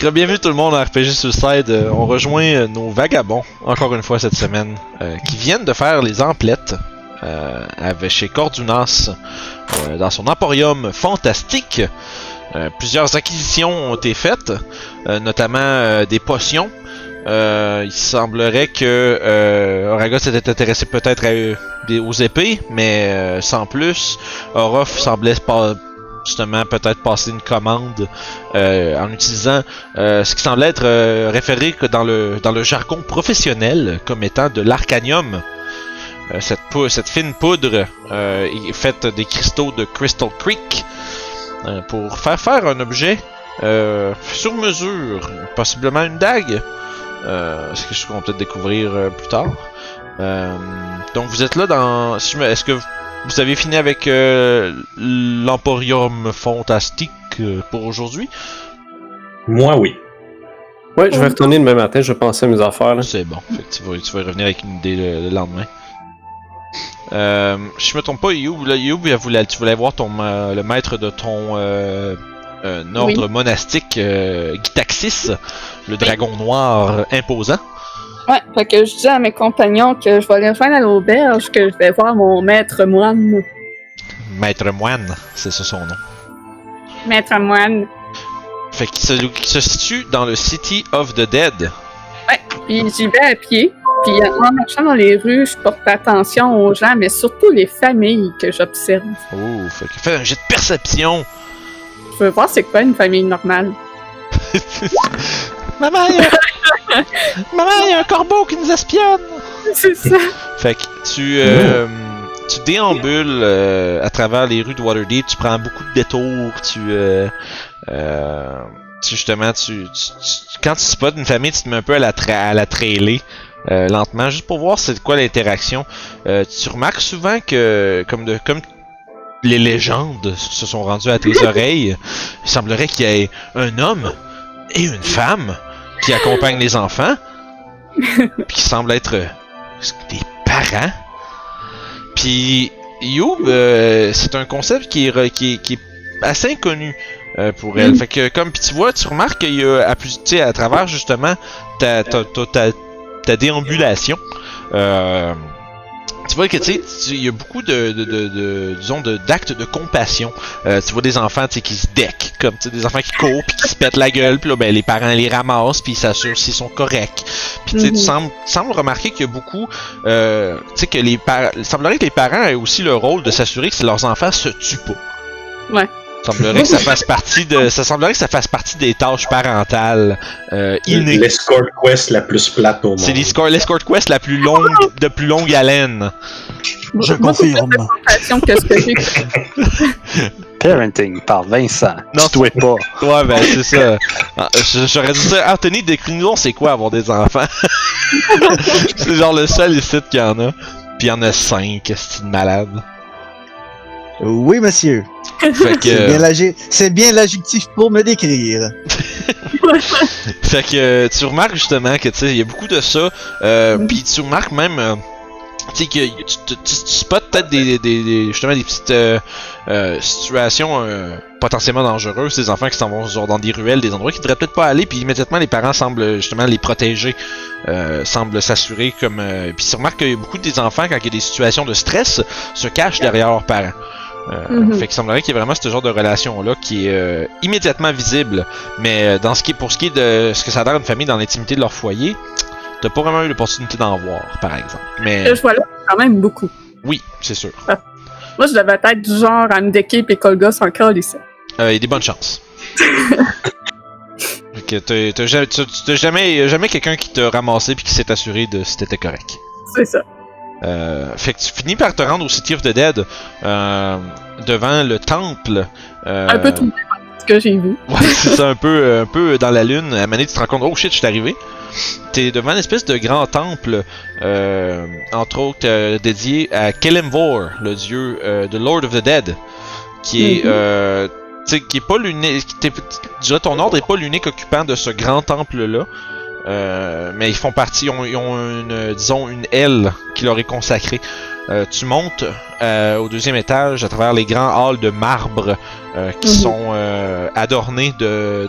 Bienvenue tout le monde à RPG Suicide. Euh, on rejoint euh, nos vagabonds, encore une fois cette semaine, euh, qui viennent de faire les emplettes euh, avec chez Cordunas dans son emporium fantastique. Plusieurs acquisitions ont été faites, notamment des potions. Il semblerait que Auraga s'était intéressé peut-être aux épées, mais sans plus. Orof semblait pas justement peut-être passer une commande euh, en utilisant euh, ce qui semble être euh, référé que dans le dans le jargon professionnel comme étant de l'arcanium. Euh, cette, cette fine poudre euh, est faite des cristaux de Crystal Creek euh, pour faire faire un objet sur mesure, possiblement une dague. C'est quelque chose qu'on peut-être découvrir plus tard. Donc vous êtes là dans. je Est-ce que vous avez fini avec euh, l'Emporium Fantastique euh, pour aujourd'hui? Moi, oui. Ouais, je vais retourner demain matin, je vais penser à mes affaires. Là. C'est bon. Fait que tu vas, tu vas revenir avec une idée le, le lendemain. Euh, si je me trompe pas, Youb, là, tu voulais voir ton, ma- le maître de ton euh, euh, ordre monastique, euh, Gitaxis, le dragon noir imposant? Ouais, fait que je dis à mes compagnons que je vais les rejoindre à l'auberge, que je vais voir mon maître moine. Maître moine, c'est ça son nom. Maître moine. Fait qu'il se, qu'il se situe dans le City of the Dead. Puis j'y vais à pied. Puis en marchant dans les rues, je porte attention aux gens, mais surtout les familles que j'observe. Oh, fait que fais un jet de perception. Je veux voir c'est quoi une famille normale. Maman. Maman, il y a un corbeau qui nous espionne. C'est ça. Fait que tu, euh, tu déambules euh, à travers les rues de Waterdeep, tu prends beaucoup de détours, tu, euh, euh, tu justement, tu, tu- tu- quand tu spots une famille, tu te mets un peu à la, tra- à la trailer. euh, lentement, juste pour voir c'est quoi l'interaction. Euh, tu remarques souvent que, comme de, comme les légendes se sont rendues à tes oreilles, il semblerait qu'il y ait un homme et une femme qui accompagnent les enfants, puis qui semblent être euh, des parents. Puis Youb, euh, c'est un concept qui est, qui est, qui est assez inconnu euh, pour elle. Mm. Fait que comme puis tu vois, tu remarques qu'il y a à plus, tu sais, à travers justement ta ta, ta, ta- ta déambulation. Euh, tu vois que tu sais, il y a beaucoup de, de, de, de- disons de d'actes de compassion. Euh, tu vois des enfants tu sais qui se deckent, comme tu sais, des enfants qui courent puis qui se pètent la gueule, puis là ben les parents les ramassent puis ils s'assurent s'ils sont corrects. Puis tu sais, Mhm. tu sembles, tu sembles remarquer qu'il y a beaucoup, euh, tu sais que les parents, il semblerait que les parents aient aussi le rôle de s'assurer que leurs enfants se tuent pas. Ouais. Semblerait que ça fasse partie de, ça semblerait que ça fasse partie des tâches parentales euh, innées. L'escort quest la plus plate au monde. C'est l'escort, quest la plus longue, de plus longue haleine. Je Beaucoup confirme. plus de compassion que ce que j'ai. Parenting par Vincent. Non, tu pas. Ouais, ben c'est ça. Ah, J'aurais dit ça. Anthony, décris-nous c'est quoi avoir des enfants? c'est genre le seul ici qu'il y en a. Puis il y en a cinq, c'est une malade? Oui, monsieur. Fait C'est bien que, l'adje- C'est bien l'adjectif pour me décrire. fait que euh, tu remarques justement que tu sais, il y a beaucoup de ça. Euh. Puis tu remarques même, euh, tu sais, que tu, tu, spots peut-être des, des, des- justement des petites euh, euh, situations euh, potentiellement dangereuses, des enfants qui s'en vont genre dans des ruelles, des endroits qui devraient peut-être pas aller, puis immédiatement les parents semblent justement les protéger, euh, semblent s'assurer comme. Euh, puis tu remarques que beaucoup des enfants quand il y a des situations de stress se cachent derrière leurs parents. Euh, Mhm. Fait qu'il semblerait qu'il y ait vraiment ce genre de relation là qui est euh, immédiatement visible, mais euh, dans ce qui est pour ce qui est de ce que ça a l'air une famille dans l'intimité de leur foyer, t'as pas vraiment eu l'opportunité d'en voir, par exemple. Mais Je vois là quand même beaucoup. oui, c'est sûr. Moi, je devais être du genre à me que le gosse encore ici. Euh, Il y a des bonnes chances. Que t'as- jamais, jamais quelqu'un qui t'a ramassé puis qui s'est assuré de si t'étais correct. C'est ça. Euh, fait que tu finis par te rendre au City of the Dead euh, devant le temple. euh, Un peu tout ce que j'ai vu. Ouais, c'est ça, un peu, un peu dans la lune. À donné, tu te rends compte, oh shit, je suis arrivé. T'es devant une espèce de grand temple, entre autres dédié à Kelemvor, le dieu de Lord of the Dead, qui est, Mhm. euh, tu sais, qui est pas l'unique, ton ordre est pas l'unique occupant de ce grand temple là. Euh, mais ils font partie, ils ont, ils ont une, disons, une aile qui leur est consacrée. Euh, tu montes euh, au deuxième étage à travers les grands halls de marbre qui Mhm. sont adornés de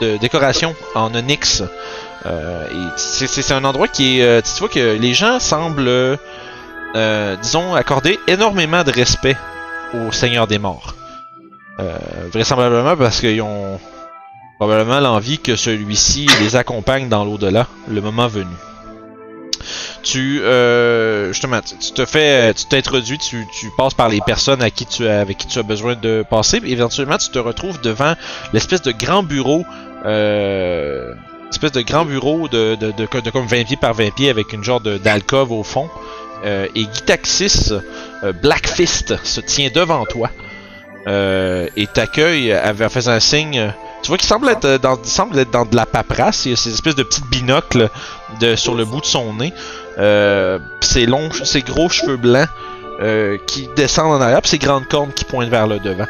de décoration en onyx. C'est- un endroit qui est. tu vois que les gens semblent, disons, accorder énormément de respect au Seigneur des Morts. Vraisemblablement parce qu'ils ont probablement l'envie que celui-ci les accompagne dans l'au-delà, le moment venu. Tu, euh, justement, tu, te fais, tu t'introduis, tu, tu passes par les personnes à qui tu as, avec qui tu as besoin de passer, éventuellement tu te retrouves devant l'espèce de grand bureau, euh, espèce de grand bureau de, de, de, de comme 20 pieds par 20 pieds avec une genre d'alcôve au fond. Euh, et Gitaxis euh, Blackfist se tient devant toi euh, et t'accueille en faisant un signe. Tu vois qu'il semble être euh, dans, il semble être dans de la paperasse. Il y a ces espèces de petites binocles de, sur le bout de son nez. Euh, ses longs, ses gros cheveux blancs euh, qui descendent en arrière, puis ses grandes cornes qui pointent vers le devant.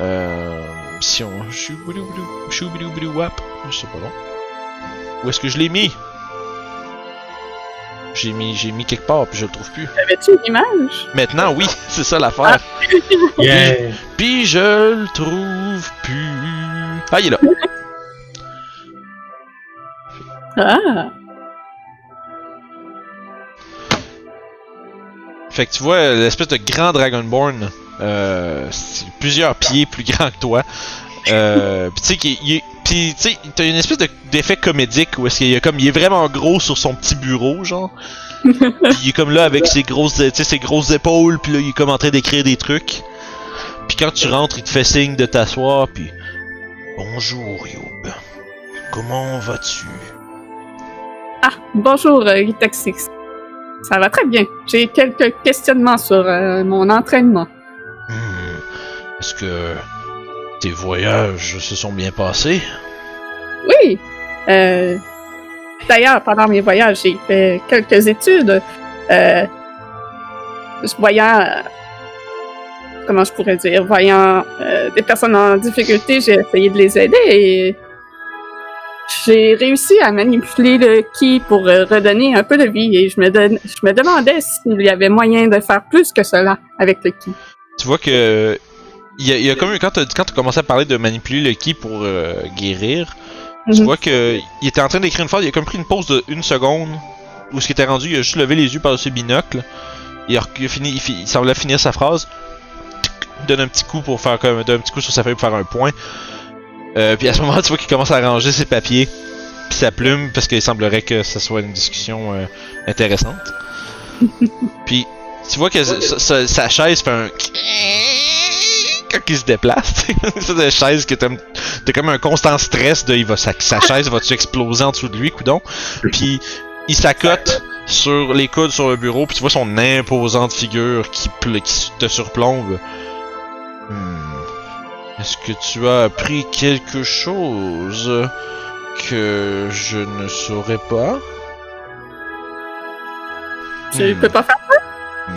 Euh, si on. Wap. Je sais pas non. Où est-ce que je l'ai mis? J'ai mis, j'ai mis quelque part, puis je le trouve plus. Avais-tu une image? Maintenant, oui, c'est ça l'affaire. Yeah. Puis je le trouve plus. Ah, il est là. Ah! Fait que tu vois l'espèce de grand Dragonborn, euh, plusieurs pieds plus grand que toi. Euh, pis tu sais qu'il il est- pis tu sais t'as une espèce de- d'effet comédique où est-ce qu'il est comme il est vraiment gros sur son petit bureau genre. Pis il est comme là avec ses grosses tu sais ses grosses épaules puis là il est comme en train d'écrire des trucs. Puis quand tu rentres, il te fait signe de t'asseoir puis bonjour Youb. Comment vas-tu? Ah, bonjour, euh, Gitaxix. Ça va très bien. J'ai quelques questionnements sur euh, mon entraînement. Hmm, Est-ce que tes voyages se sont bien passés? Oui! Euh, D'ailleurs, pendant mes voyages, j'ai fait quelques études. Euh, voyant... euh, Comment je pourrais dire? Voyant euh, des personnes en difficulté, j'ai essayé de les aider et j'ai réussi à manipuler le ki pour euh, redonner un peu de vie et je me, je me demandais s'il y avait moyen de faire plus que cela avec le ki. Tu vois que il y a, il y a comme quand tu as commencé à parler de manipuler le ki pour euh, guérir, tu Mhm. vois que il était en train d'écrire une phrase, il a comme pris une pause de une seconde où ce qui était rendu, il a juste levé les yeux par dessus le binocle. Il a, il a fini, il, fi- il semblait finir sa phrase. Donne un petit coup pour faire comme donne un petit coup sur sa feuille pour faire un point. Euh, puis à ce moment, tu vois qu'il commence à ranger ses papiers puis sa plume parce qu'il semblerait que ce soit une discussion euh, intéressante. puis tu vois que sa, sa- sa chaise fait un quand il se déplace. C'est une chaise que t'as comme un constant stress de il va sa, sa chaise va-tu exploser en dessous de lui, coudon? Puis il s'accote sur les coudes sur le bureau, puis tu vois son imposante figure qui, qui te surplombe. Hmm. Est-ce que tu as appris quelque chose que je ne saurais pas? Tu Hmm. peux pas faire Hmm.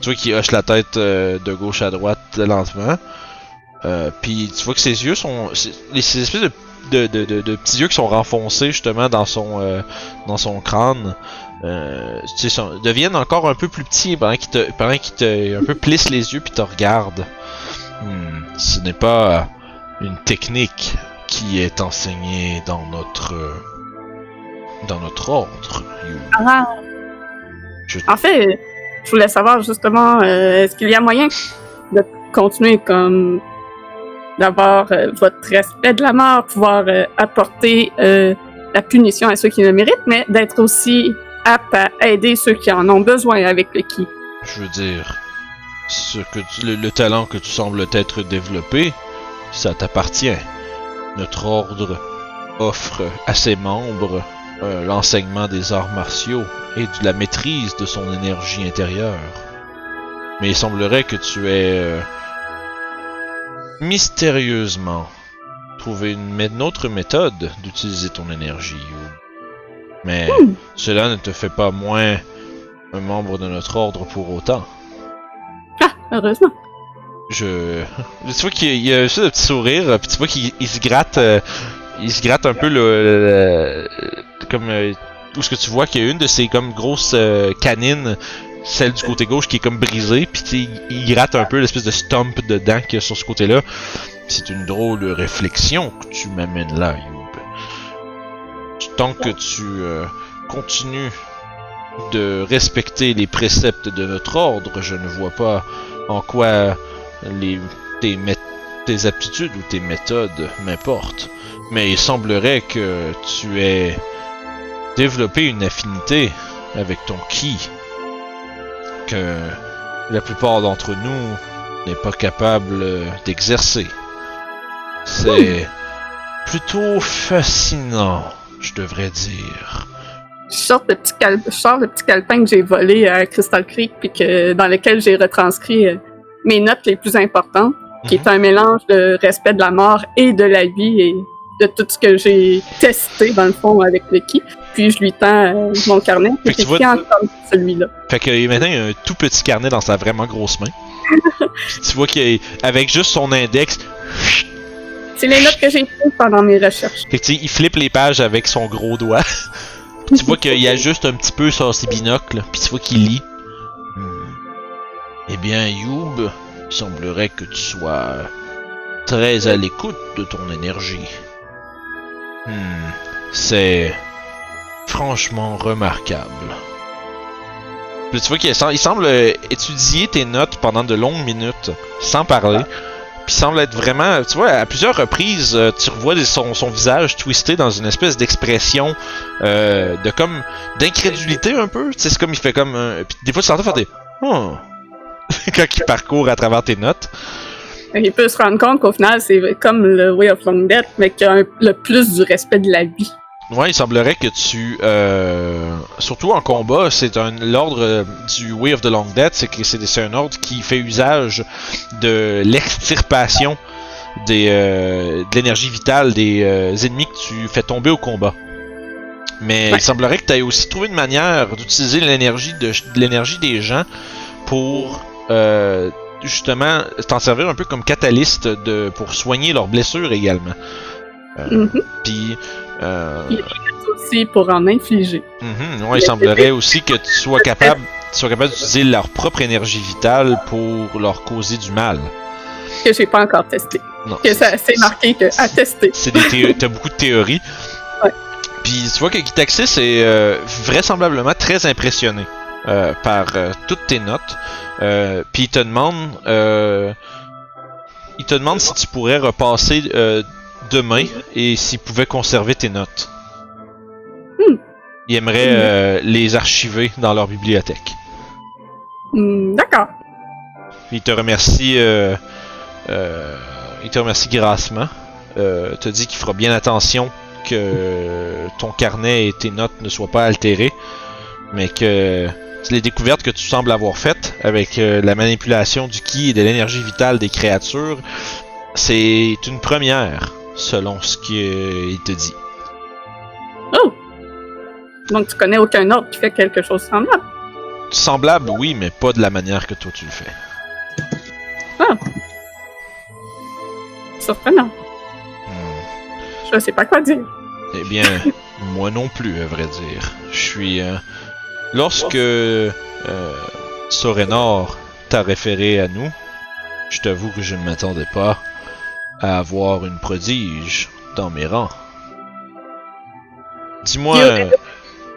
Tu vois qu'il hoche la tête euh, de gauche à droite lentement. Euh, Puis tu vois que ses yeux sont. Ces espèces de, de, de, de- de petits yeux qui sont renfoncés justement dans son, euh, dans son crâne. Euh, sont- deviennent encore un peu plus petits pendant qu'il te, pendant qu'il te un peu plisse les yeux puis te regarde. Hmm, ce n'est pas une technique qui est enseignée dans notre dans notre ordre. Ah. Je- En fait, je voulais savoir justement, euh, est-ce qu'il y a moyen de continuer comme d'avoir euh, votre respect de la mort, pouvoir euh, apporter la punition à ceux qui le méritent, mais d'être aussi apte à aider ceux qui en ont besoin avec le ki. Je veux dire, ce que le, le talent que tu sembles être développé, ça t'appartient. Notre ordre offre à ses membres euh, l'enseignement des arts martiaux et de la maîtrise de son énergie intérieure. Mais il semblerait que tu aies euh, mystérieusement trouvé une autre méthode d'utiliser ton énergie. Mais cela ne te fait pas moins un membre de notre ordre pour autant. Ah, heureusement. Je. Tu vois qu'il y a un petit sourire, puis tu vois qu'il il se gratte. euh, il se gratte un peu le. le- comme. euh, où ce que tu vois qu'il y a une de ces comme grosses euh, canines, celle du côté gauche qui est comme brisée, puis il, gratte un peu l'espèce de stump dedans qu'il y a sur ce côté-là. C'est une drôle de réflexion que tu m'amènes là. Tant que tu euh, continues de respecter les préceptes de notre ordre, je ne vois pas en quoi les, tes, aptitudes ou tes méthodes m'importent. Mais il semblerait que tu aies développé une affinité avec ton ki que la plupart d'entre nous n'est pas capable d'exercer. C'est plutôt fascinant, je devrais dire. Je sors le petit, cal- je sors le petit calepin que j'ai volé à Crystal Creek, puis que, dans lequel j'ai retranscrit euh, mes notes les plus importantes, qui est un mélange de respect de la mort et de la vie et de tout ce que j'ai testé, dans le fond, avec ki. Puis je lui tends euh, mon carnet, qui tu vois- celui-là. Fait que maintenant, il y a un tout petit carnet dans sa vraiment grosse main. Puis tu vois qu'avec juste son index, C'est les notes que j'ai prises pendant mes recherches. fait que, tu sais, il flippe les pages avec son gros doigt. Puis tu vois qu'il y a juste un petit peu sur ses binocles. Puis tu vois qu'il lit. Hmm. Eh bien, Youb, il semblerait que tu sois très à l'écoute de ton énergie. Hmm. C'est franchement remarquable. Puis tu vois qu'il sem- il semble étudier tes notes pendant de longues minutes, sans parler. Puis semble être vraiment, tu vois, à plusieurs reprises, euh, tu revois son, visage twisté dans une espèce d'expression euh, de comme d'incrédulité un peu. Tu sais, c'est comme il fait comme, un- puis des fois tu l'entends faire des, oh, quand il parcourt à travers tes notes. Il peut se rendre compte qu'au final, c'est comme le Way of Long Death, mais qu'il y a le plus du respect de la vie. Ouais, il semblerait que tu, euh, surtout en combat, c'est un l'ordre euh, du Way of the Long Death, c'est que c'est un ordre qui fait usage de l'extirpation des euh, de l'énergie vitale des euh, ennemis que tu fais tomber au combat. Mais Ouais. il semblerait que tu aies aussi trouvé une manière d'utiliser l'énergie de, de l'énergie des gens pour justement t'en servir un peu comme catalyste de pour soigner leurs blessures également. Mhm. Puis euh, Aussi pour en infliger. Ouais, il semblerait aussi que tu sois capable, tu sois capable d'utiliser leur propre énergie vitale pour leur causer du mal. Que j'ai pas encore testé. Non. Que ça c'est marqué que à tester. C'est des t'as beaucoup de théories. Ouais. Puis tu vois que Gitaxis est euh, vraisemblablement très impressionné euh, par euh, toutes tes notes. Puis il te demande, il te demande si tu pourrais repasser demain et s'il pouvait conserver tes notes. Hmm. Il aimerait euh, les archiver dans leur bibliothèque. Hmm, D'accord. Il te remercie, euh, euh, il te remercie grassement. Euh, te dit qu'il fera bien attention que ton carnet et tes notes ne soient pas altérées, mais que les découvertes que tu sembles avoir faites avec la manipulation du ki et de l'énergie vitale des créatures, c'est une première, selon ce qu'il te dit. Oh! Donc tu connais aucun autre qui fait quelque chose de semblable. Semblable, oui, mais pas de la manière que toi tu le fais. Surprenant. Hmm. Je sais pas quoi dire. Eh bien, moi non plus, à vrai dire. Je suis. euh, Lorsque euh, Sorenor t'a référé à nous, je t'avoue que je ne m'attendais pas à avoir une prodige dans mes rangs. Dis-moi, euh,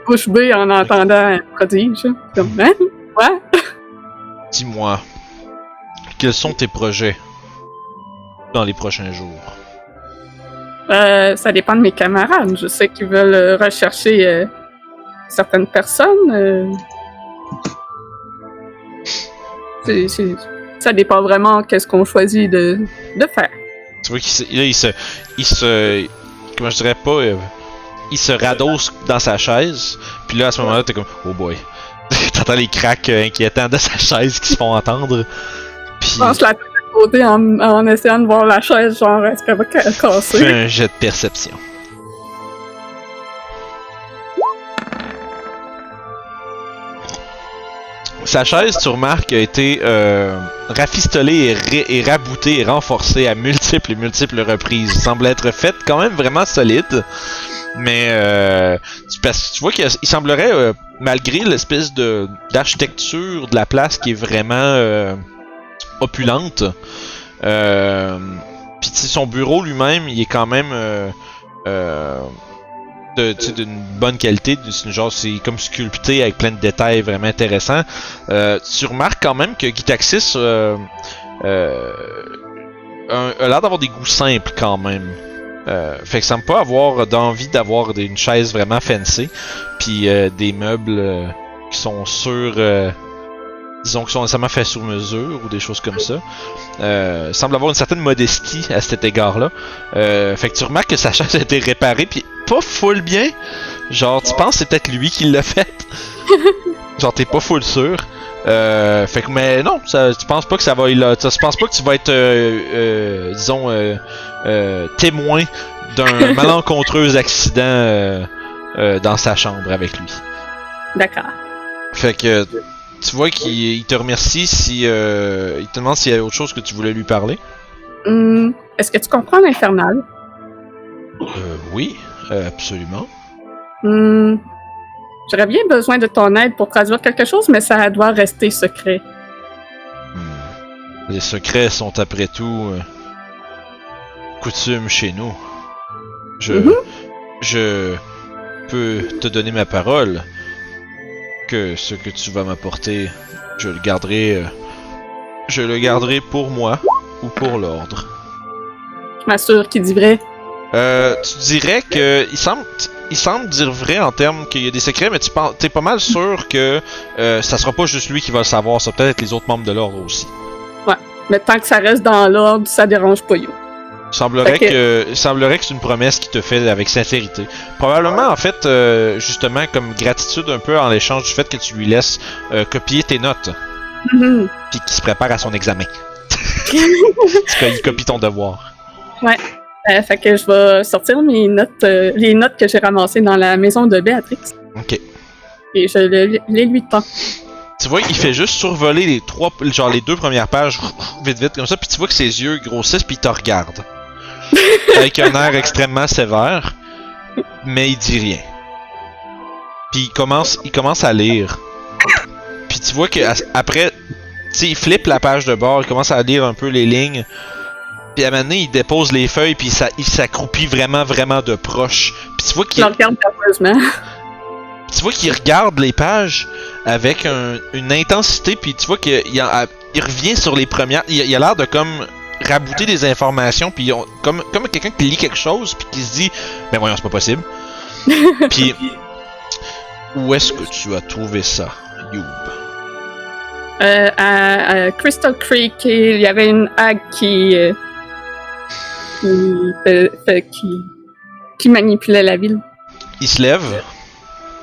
Bouche bée en entendant un prodige. Comme, hein? Ouais? dis-moi, quels sont tes projets dans les prochains jours? Euh, ça dépend de mes camarades. Je sais qu'ils veulent euh, rechercher euh, certaines personnes. euh. Ça dépend vraiment qu'est-ce qu'on choisit de, de faire. Tu vois qu'il se, là, il se, il se, comment je dirais pas, euh, il se radosse dans sa chaise. Puis là, à ce moment-là, t'es comme, oh boy. T'entends les cracks euh, inquiétants de sa chaise qui se font entendre. Puis Je penche la tête de côté en, en essayant de voir la chaise, genre, est-ce qu'elle va ca- fais casser? un jet de perception. Sa chaise, tu remarques, a été euh, rafistolée et, ra- et raboutée et renforcée à multiples et multiples reprises. Semble être faite quand même vraiment solide. Mais euh, tu, tu vois qu'il il semblerait, euh, malgré l'espèce de d'architecture de la place qui est vraiment euh, opulente, Puis son bureau lui-même, il est quand même d'une bonne qualité. C'est genre, c'est comme sculpté avec plein de détails vraiment intéressants. Euh, tu remarques quand même que Gitaxis euh, euh, a, l'air d'avoir des goûts simples quand même. Fait que ça me pas avoir d'envie d'avoir une chaise vraiment fancy, puis des meubles qui sont sur, disons qui sont nécessairement faits sur mesure ou des choses comme ça. Euh, semble avoir une certaine modestie à cet égard-là. Fait que tu remarques que sa chaise a été réparée, puis pas full bien. Genre, tu penses que c'est peut-être lui qui l'a fait? Genre, t'es pas full sûr. Euh, fait que, mais non, ça, tu penses pas que ça va. Il a- tu penses pas que tu vas être, euh, euh, disons, témoin d'un malencontreux accident dans sa chambre avec lui. D'accord. Fait que tu vois qu'il il te remercie si il te demande s'il y a autre chose que tu voulais lui parler. Hum, Est-ce que tu comprends l'infernal? Euh, oui, euh, absolument. Hum, J'aurais bien besoin de ton aide pour traduire quelque chose, mais ça doit rester secret. Hmm. Les secrets sont après tout euh, coutume chez nous. Je, Mhm. je peux te donner ma parole que ce que tu vas m'apporter, je le garderai, euh, je le garderai pour moi ou pour l'ordre. Je m'assure qu'il dit vrai. Euh, tu dirais que il semble, il semble dire vrai en termes qu'il y a des secrets, mais tu penses, t'es pas mal sûr que euh, ça sera pas juste lui qui va le savoir, ça peut-être être les autres membres de l'ordre aussi. Mais tant que ça reste dans l'ordre, ça dérange pas You. Il semblerait que, il semblerait que c'est une promesse qui te fait avec sincérité. Probablement, en fait, euh, justement, comme gratitude un peu en l'échange du fait que tu lui laisses euh, copier tes notes, Mhm. puis qu'il se prépare à son examen. Parce qu'il copie ton devoir. Euh, fait que je vais sortir mes notes, euh, les notes que j'ai ramassées dans la maison de Béatrix. Ok. Et je le- les lui tends. Tu vois, il fait juste survoler les trois, genre les deux premières pages, vite vite comme ça, puis tu vois que ses yeux grossissent, puis il te regarde. Avec un air extrêmement sévère, mais il dit rien. Puis il commence, il commence à lire. Puis tu vois que après, tu sais, il flippe la page de bord, il commence à lire un peu les lignes. Puis à un moment donné, il dépose les feuilles, puis ça, il s'accroupit vraiment, vraiment de proche. Puis tu vois qu'il regarde nerveusement. tu vois qu'il regarde les pages avec un- une intensité, puis tu vois qu'il il en- il revient sur les premières. Il, il a l'air de comme rabouter des informations, puis on- comme, comme quelqu'un qui lit quelque chose, puis qui se dit Mais voyons, c'est pas possible. puis où est-ce que tu as trouvé ça, Youb? Euh, à, à Crystal Creek, il y avait une hague qui, euh, qui, manipulait la ville. Il se lève,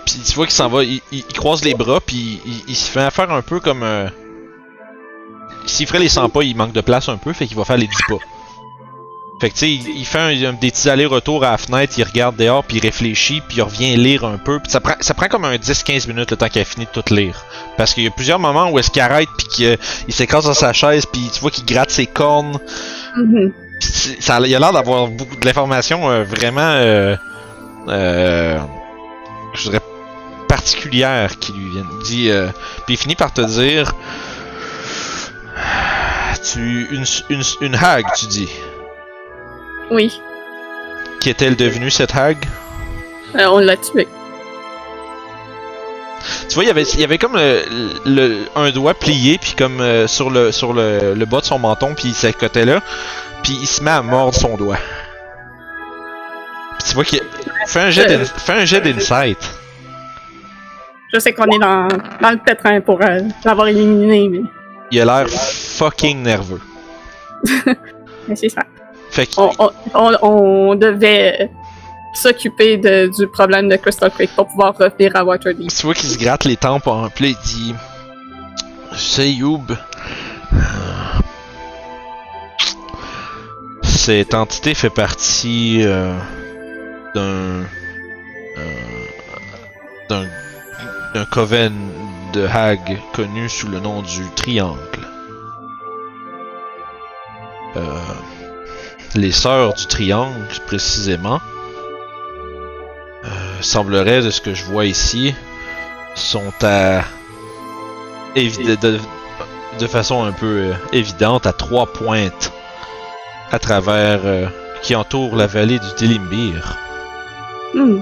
puis tu vois qu'il s'en va, il, il- il croise les bras, puis il, il se fait faire un peu comme. euh, S'il ferait les 100 pas, il manque de place un peu, fait qu'il va faire les 10 pas. Fait que tu sais, il, il fait un- un- des petits allers-retours à la fenêtre, il regarde dehors, puis il réfléchit, puis il revient lire un peu. Puis ça prend, ça prend comme un 10-15 minutes le temps qu'il a fini de tout lire. Parce qu'il y a plusieurs moments où est-ce qu'il arrête, puis qu'il il s'écrase dans sa chaise, puis tu vois qu'il gratte ses cornes. Mhm. Ça, il a l'air d'avoir beaucoup de l'information euh, vraiment, euh, euh, je dirais, particulière qui lui vient. Dit, puis il finit par te dire, tu, une, une, une hague, tu dis. Oui, Qu'est-elle devenue cette hague? on l'a tué. Tu vois, il y avait, il y avait comme le, le- un doigt plié, puis comme euh, sur, le, sur le, le bas de son menton, puis ce côté-là, puis il se met à mordre son doigt. Puis tu vois qu'il fait un jet d'insight. Je sais qu'on est dans, dans le pétrin pour euh, l'avoir éliminé, mais, Il a l'air fucking nerveux. mais c'est ça. Fait On, on, devait s'occuper de- du problème de Crystal Creek pour pouvoir revenir à Waterdeep. tu vois qu'il se gratte les tempes en plein, il dit C'est Youb. Cette entité fait partie euh, d'un euh, d'un d'un coven de Hag connu sous le nom du Triangle. Euh, les sœurs du Triangle, précisément, semblerait de ce que je vois ici, sont à de, façon un peu évidente à trois pointes à travers euh, qui entoure la vallée du Dilimbir. Hmm.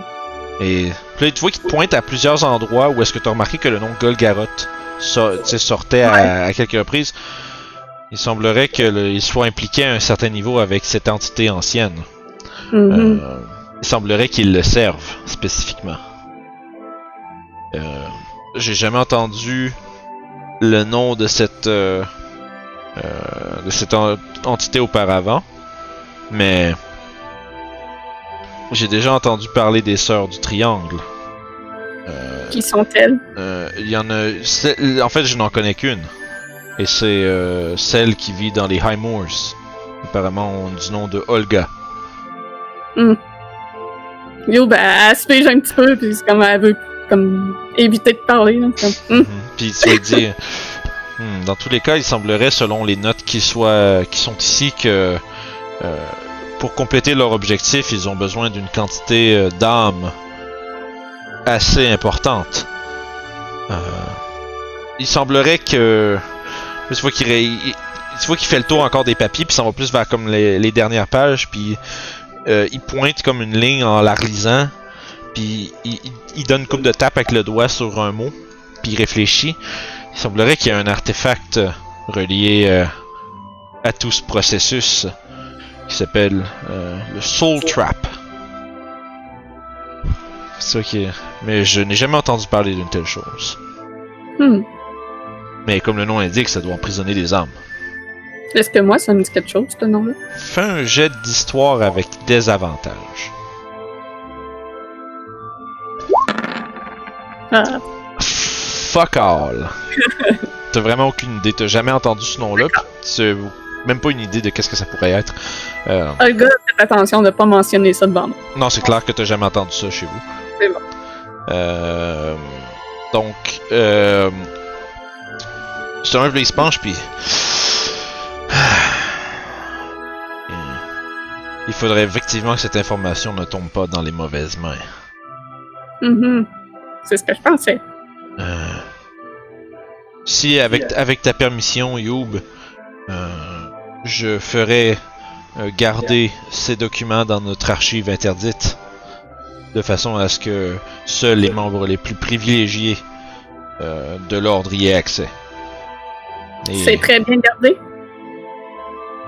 Et puis là, tu vois qu'il te pointe à plusieurs endroits où est-ce que tu as remarqué que le nom Golgaroth so- sortait à, à quelques reprises. Il semblerait qu'il soit impliqué à un certain niveau avec cette entité ancienne. Mhm. Euh, il semblerait qu'il le serve spécifiquement. Euh, J'ai jamais entendu le nom de cette euh, euh, de cette en- entité auparavant, mais j'ai déjà entendu parler des sœurs du Triangle. Euh, Qui sont-elles? euh, Il y en a. En fait, je n'en connais qu'une. Et c'est celle qui vit dans les High Moors. Apparemment, du nom de Olga. Yo, ben, elle se pige un petit peu, puis c'est comme elle veut comme, éviter de parler. Là. C'est comme, hmm. Puis tu vas dire, Hmm, dans tous les cas, il semblerait, selon les notes qui qui sont ici, que euh, pour compléter leur objectif, ils ont besoin d'une quantité euh, d'âmes assez importante. Euh, il semblerait que, tu vois qu'il, fait le tour encore des papiers, puis ça va plus vers comme les, dernières pages, puis il pointe comme une ligne en la relisant, puis il- il donne une coupe de tape avec le doigt sur un mot, puis il réfléchit. Il semblerait qu'il y a un artefact euh, relié euh, à tout ce processus qui s'appelle euh, le Soul Trap. C'est ça qui est... Mais je n'ai jamais entendu parler d'une telle chose. Hmm. Mais comme le nom indique, ça doit emprisonner des âmes. Est-ce que moi, ça me dit quelque chose, ce nom-là? Fais un jet d'histoire avec des avantages. Ah, Fuck all. T'as vraiment aucune idée. T'as jamais entendu ce nom-là. Tu même pas une idée de qu'est-ce que ça pourrait être. Euh, Olga, faites attention de pas mentionner ça devant moi. non, c'est clair que t'as jamais entendu ça chez vous. C'est bon. Euh, donc, euh, là, il se penche, puis... Il faudrait effectivement que cette information ne tombe pas dans les mauvaises mains. Mhm. C'est ce que je pensais. Euh, si, avec, avec ta permission, Youb, euh, je ferais euh, garder ces documents dans notre archive interdite, de façon à ce que seuls les membres les plus privilégiés euh, de l'ordre y aient accès. Et C'est très bien gardé.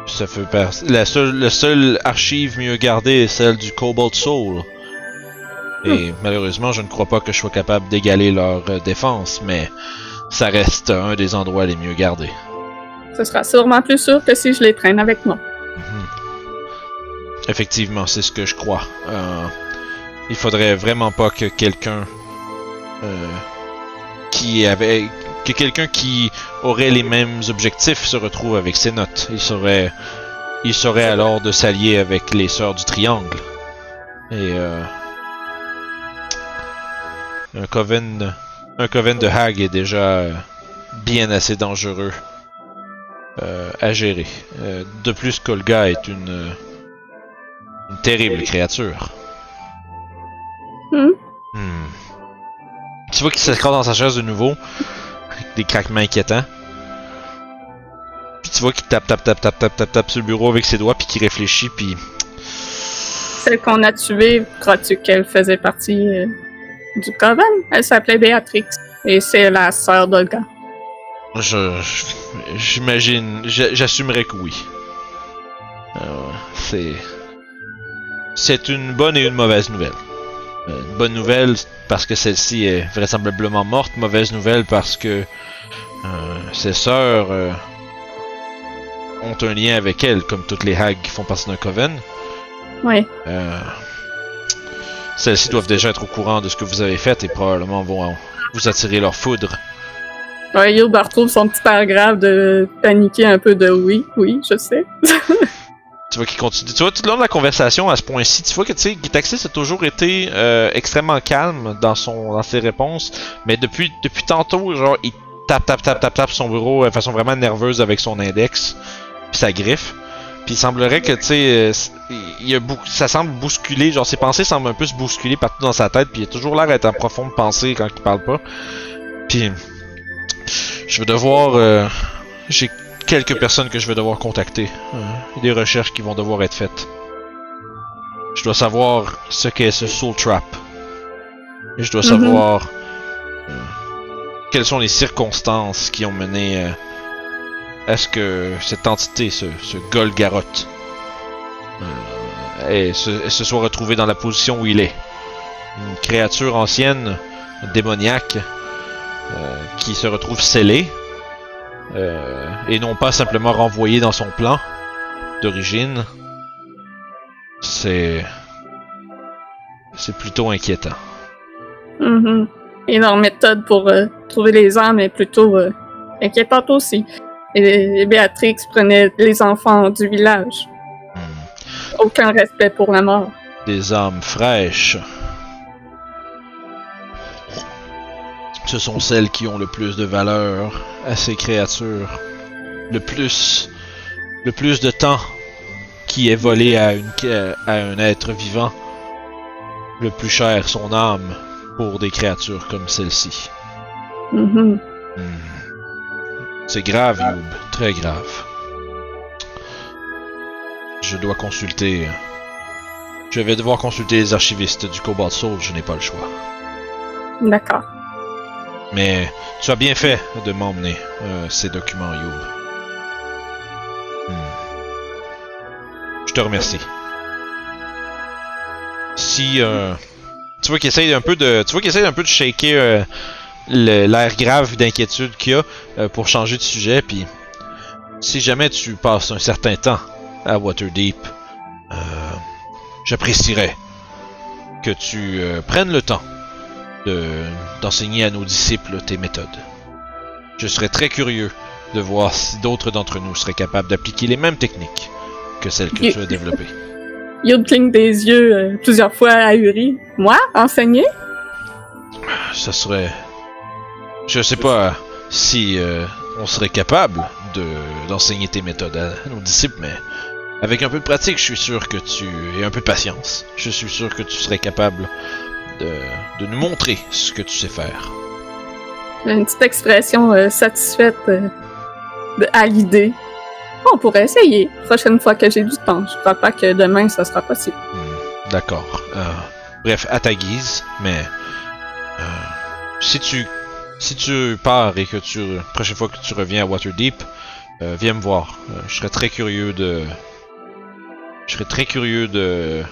ça fait par- la seule, le seul archive mieux gardée est celle du Cobalt Soul. Et malheureusement, je ne crois pas que je sois capable d'égaler leur euh, défense, mais ça reste un des endroits les mieux gardés. Ce sera sûrement plus sûr que si je les traîne avec moi. Mhm. Effectivement, c'est ce que je crois. Euh, il faudrait vraiment pas que quelqu'un euh, qui avait que quelqu'un qui aurait les mêmes objectifs se retrouve avec ses notes. Il serait il serait alors de s'allier avec les sœurs du triangle. Et euh, un coven un coven de Hag est déjà euh, bien assez dangereux euh, à gérer. Euh, de plus, Kolga est une, une terrible créature. Hmm? Hmm. Tu vois qu'il s'accroche dans sa chaise de nouveau, avec des craquements inquiétants. Puis tu vois qu'il tape, tape, tape, tape, tape, tape, tape sur le bureau avec ses doigts, puis qu'il réfléchit, puis Celle qu'on a tuée, crois-tu qu'elle faisait partie euh, du Coven? Elle s'appelait Béatrix. Et c'est la sœur d'Olga. je, je- j'imagine, j'a- j'assumerais que oui. Euh, c'est, c'est une bonne et une mauvaise nouvelle. Euh, une bonne nouvelle parce que celle-ci est vraisemblablement morte. Mauvaise nouvelle parce que euh, ses sœurs euh, ont un lien avec elle, comme toutes les hags qui font partie d'un coven. Ouais. Euh, Celles-ci doivent déjà être au courant de ce que vous avez fait et probablement vont vous attirer leur foudre. Ouais, Yob retrouve son petit paragraphe de paniquer un peu de oui, oui, je sais. Tu vois qu'il continue. Tu vois, tout le long de la conversation, à ce point-ci, tu vois que tu sais, Gitaxis a toujours été euh, extrêmement calme dans son dans ses réponses, mais depuis depuis tantôt, genre, il tape tape tape tape tape son bureau de façon vraiment nerveuse avec son index puis sa griffe. Puis il semblerait que tu sais, euh, ça semble bousculer, genre ses pensées semblent un peu se bousculer partout dans sa tête, puis il a toujours l'air d'être en profonde pensée quand il parle pas. Puis je vais devoir, euh, j'ai quelques personnes que je vais devoir contacter. Euh, des recherches qui vont devoir être faites. Je dois savoir ce qu'est ce Soul Trap. Et je dois Mhm. savoir quelles sont les circonstances qui ont mené euh, à ce que cette entité, ce, ce euh, se, soit retrouvé dans la position où il est? Une créature ancienne, démoniaque, euh, qui se retrouve scellée, euh, et non pas simplement renvoyée dans son plan d'origine. C'est. C'est plutôt inquiétant. Mhm. Et leur méthode pour trouver les âmes est plutôt euh, inquiétante aussi. Et, Béatrix prenait les enfants du village. Hmm. Aucun respect pour la mort. Des âmes fraîches. Ce sont celles qui ont le plus de valeur à ces créatures. Le plus. Le plus de temps qui est volé à, une, à un être vivant. Le plus cher son âme pour des créatures comme celle-ci. Mhm. Hmm. C'est grave, Youb. Très grave. Je dois consulter. Je vais devoir consulter les archivistes du Cobalt Soul, je n'ai pas le choix. D'accord. Mais tu as bien fait de m'emmener euh, ces documents, Youb. Hmm. Je te remercie. Si euh, tu vois qu'il essaye un peu de, tu vois qu'il essaye un peu de shaker euh, l'air grave d'inquiétude qu'il y a euh, pour changer de sujet, puis si jamais tu passes un certain temps à Waterdeep, euh, j'apprécierais que tu euh, prennes le temps de- d'enseigner à nos disciples tes méthodes. Je serais très curieux de voir si d'autres d'entre nous seraient capables d'appliquer les mêmes techniques que celles que Y- tu as développées. Youb cligne des yeux plusieurs fois ahuri. Moi, enseigner? Ça serait... Je sais pas si euh, on serait capable de d'enseigner tes méthodes à nos disciples, mais avec un peu de pratique, je suis sûr que tu... et un peu de patience, je suis sûr que tu serais capable de, de nous montrer ce que tu sais faire. Une petite expression euh, satisfaite euh, de- à l'idée. On pourrait essayer. Prochaine fois que j'ai du temps. Je crois pas que demain, ça sera possible. Hmm, D'accord. Euh, bref, à ta guise, mais si tu si tu pars et que tu prochaine fois que tu reviens à Waterdeep, euh, viens me voir. Euh, je serais très curieux de je serais très curieux de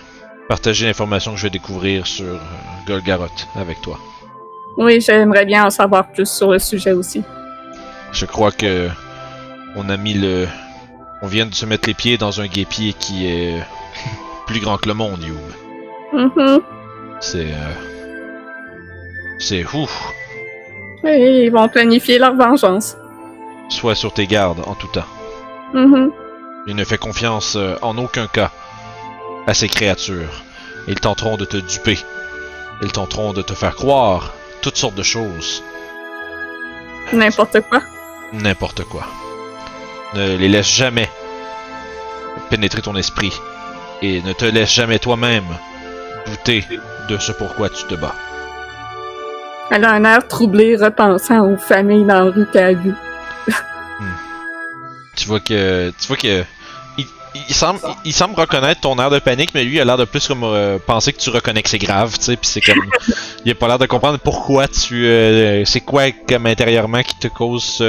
partager l'information que je vais découvrir sur euh, Golgaroth avec toi. Oui, j'aimerais bien en savoir plus sur le sujet aussi. Je crois que on a mis le on vient de se mettre les pieds dans un guépier qui est plus grand que le monde, Youb. Mhm. C'est euh, c'est ouf. Oui, ils vont planifier leur vengeance. Sois sur tes gardes en tout temps. Mhm. Il ne fait confiance euh, en aucun cas à ces créatures. Ils tenteront de te duper. Ils tenteront de te faire croire toutes sortes de choses. N'importe quoi. N'importe quoi. Ne les laisse jamais pénétrer ton esprit. Et ne te laisse jamais toi-même douter de ce pourquoi tu te bats. Elle a un air troublé, repensant aux familles dans la rue qu'elle a vues. Tu vois que. Tu vois que. Il, semble, il, semble reconnaître ton air de panique, mais lui il a l'air de plus comme euh, penser que tu reconnais que c'est grave, tu sais, puis c'est comme. il a pas l'air de comprendre pourquoi tu. euh, c'est quoi comme intérieurement qui te cause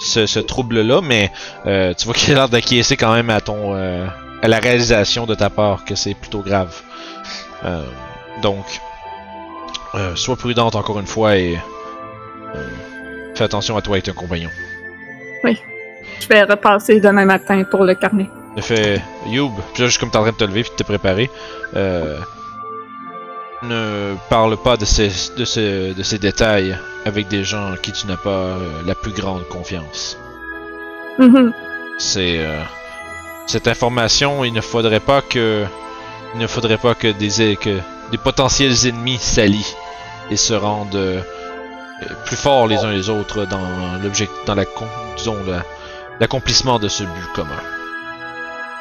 ce, trouble-là, mais euh, tu vois qu'il a l'air d'acquiescer quand même à ton. euh, à la réalisation de ta part que c'est plutôt grave. Donc. Euh, sois prudente encore une fois et. euh, fais attention à toi et ton compagnon. Je vais repasser demain matin pour le carnet. Il fait Youb, puis là, juste comme t'es en train de te lever puis de te préparer, euh, ne parle pas de ces, de, ces, de ces détails avec des gens en qui tu n'as pas la plus grande confiance. Mhm. C'est cette information, il ne faudrait pas que il ne faudrait pas que des que des potentiels ennemis s'allient et se rendent euh, plus forts les uns les autres dans l'objectif dans la disons la- l'accomplissement de ce but commun.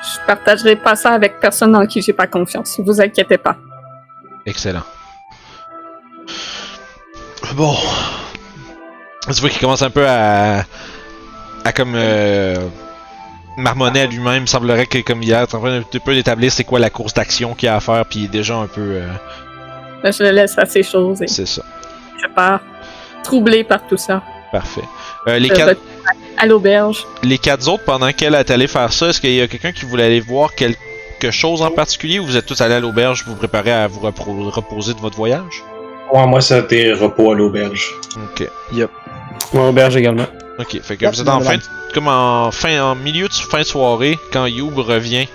Je partagerai pas ça avec personne en qui j'ai pas confiance. Vous inquiétez pas. Excellent. Bon. Tu vois qu'il commence un peu à, à comme euh, marmonner à lui-même, semblerait que comme hier, est en train un petit peu d'établir c'est quoi la course d'action qu'il y a à faire, puis il est déjà un peu. euh, Ben, je le laisse à ses choses et c'est ça. je pars troublé par tout ça. Parfait. Euh, les, quatre, à l'auberge. les quatre autres, pendant qu'elle est allée faire ça, est-ce qu'il y a quelqu'un qui voulait aller voir quelque chose en particulier ou vous êtes tous allés à l'auberge vous vous préparez à vous repro- reposer de votre voyage? Ouais, moi, ça a été repos à l'auberge. Ok. Moi, auberge également. Ok, fait que vous êtes en fin, de- comme en fin, en milieu de fin de soirée, quand Youb revient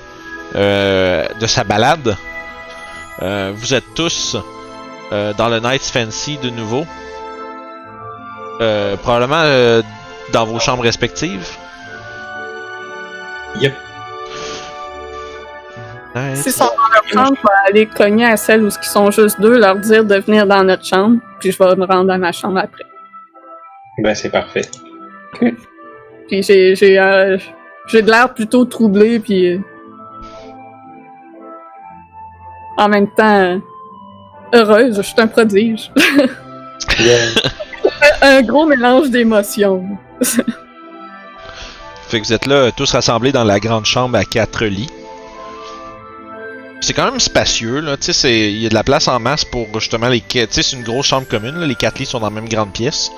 euh, de sa balade. Euh, vous êtes tous euh, dans le Night's Fancy de nouveau. Euh, probablement euh, dans vos chambres respectives. Yep. S'ils sont dans leur chambre, je vais aller cogner à celles où ils sont juste deux, leur dire de venir dans notre chambre, puis je vais me rendre à ma chambre après. Ben, c'est parfait. Puis j'ai j'ai euh, j'ai de l'air plutôt troublé, puis euh, en même temps heureuse. Je suis un prodige. Un gros mélange d'émotions. Fait que vous êtes là euh, tous rassemblés dans la grande chambre à quatre lits. C'est quand même spacieux, là. Tu sais, il y a de la place en masse pour justement les. Tu sais, c'est une grosse chambre commune, là. Les quatre lits sont dans la même grande pièce.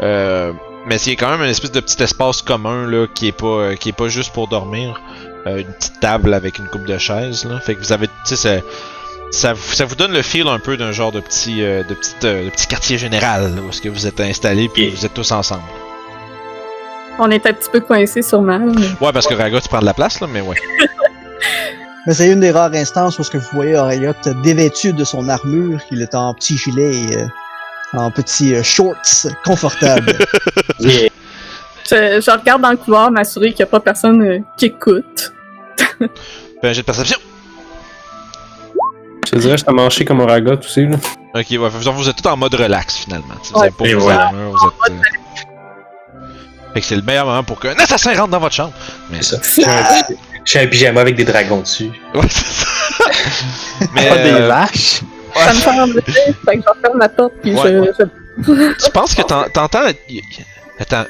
Euh, mais a quand même une espèce de petit espace commun, là, qui est pas, qui est pas juste pour dormir. Euh, une petite table avec une coupe de chaises, là. Fait que vous avez, tu sais, ça, ça, vous- ça vous donne le feel un peu d'un genre de petit, euh, de petit, euh, de petit quartier général, là, où est-ce que vous êtes installés puis Et- vous êtes tous ensemble. On est un petit peu coincés sûrement. mais- Ouais, parce que Raga, tu prends de la place, là, mais ouais. Mais c'est une des rares instances où ce que vous voyez Aureliot dévêtu de son armure, qu'il est en petit gilet et euh, en petits euh, shorts confortables. Yeah. Je, je regarde dans le couloir, m'assurer qu'il n'y a pas personne euh, qui écoute. Fais un jet de perception. Je te dirais, je t'ai manché comme un ragot aussi, là. Ok, ouais, vous, êtes tous en mode relax finalement. Vous Ouais. avez pas Et vos voilà. armures, vous êtes. euh, Fait que c'est le meilleur moment pour qu'un assassin rentre dans votre chambre. Mais C'est ça. J'ai un, j'ai un pyjama avec des dragons dessus. Ouais, c'est ça. Mais Pas des euh, vaches. Ça me fait fait que je referme la porte, puis Ouais. je, je- tu penses que t'en- t'entends. Attends.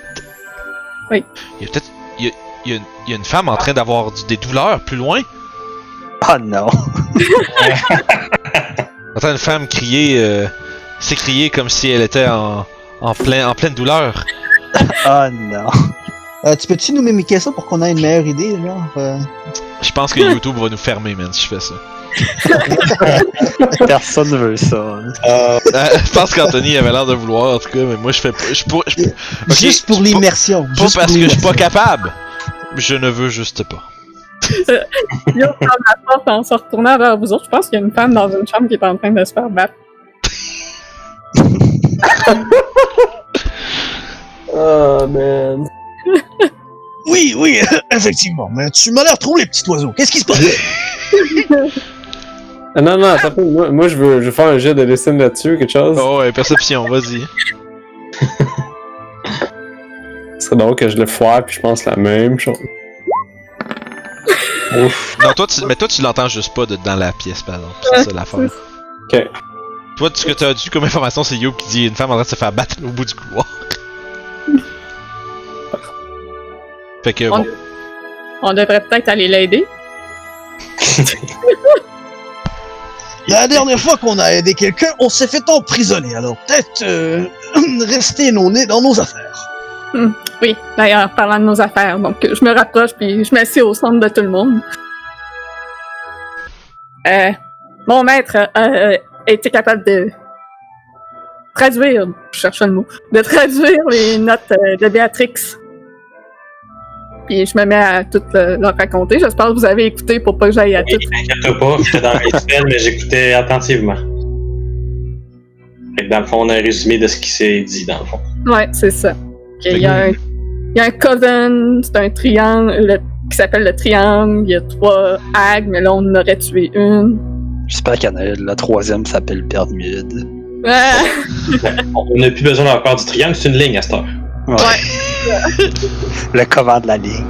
Oui. Il y a peut-être. Il y a, il y a une- il y a une femme en train d'avoir des douleurs plus loin. Oh non. T'entends une femme crier. Euh, s'écrier comme si elle était en, en, plein, en pleine douleur. Oh non. Euh, tu peux-tu nous mimiquer ça pour qu'on ait une meilleure idée, genre? euh? Je pense que YouTube va nous fermer, man, si je fais ça. Personne veut ça. hein. Euh, Euh, je pense qu'Anthony avait l'air de vouloir, en tout cas, mais moi je fais pas. Je pour- je- Ok, Juste pour l'immersion. Pas juste parce que je suis pas capable. Je ne veux juste pas. Yo, la porte en se retournant vers vous autres. Je pense qu'il y a une femme dans une chambre qui est en train de se faire battre. Oh, man. Oui, oui, effectivement. Mais tu m'as l'air troublé, petit oiseau. Qu'est-ce qui se passe? Ah, non, non, attends, moi, moi je, veux, je veux faire un jet de dessin là-dessus, quelque chose. Oh ouais, perception, vas-y. Ce serait drôle que je le foire, puis je pense la même chose. ouf. Non, toi, tu, mais toi, tu l'entends juste pas de, dans la pièce, par exemple. C'est ça l'affaire. Ok. Toi, ce que tu as dû comme information, c'est Yo qui dit une femme en train de se faire battre au bout du couloir. fait que, On, bon. on devrait peut-être aller l'aider. La dernière fois qu'on a aidé quelqu'un, on s'est fait emprisonner. Alors peut-être euh, rester nos dans nos affaires. Oui, d'ailleurs, parlant de nos affaires. Donc, je me rapproche puis je m'assieds au centre de tout le monde. Euh, mon maître euh, a été capable de traduire, je cherche le mot, de traduire les notes euh, de Béatrix. Puis je me mets à tout le- leur raconter. J'espère que vous avez écouté pour pas que j'aille à tout. T'inquiète pas, j'étais dans mes spells, mais j'écoutais attentivement. Fait que dans le fond, on a un résumé de ce qui s'est dit, dans le fond. Ouais, c'est ça. Il y, a un, il y a un coven, c'est un triangle le- qui s'appelle le triangle. Il y a trois hags, mais là on en aurait tué une. J'espère qu'il y en a la troisième s'appelle Bermude. Ah! On n'a plus besoin encore du triangle, c'est une ligne à cette heure. Ouais. Le cover de la ligne.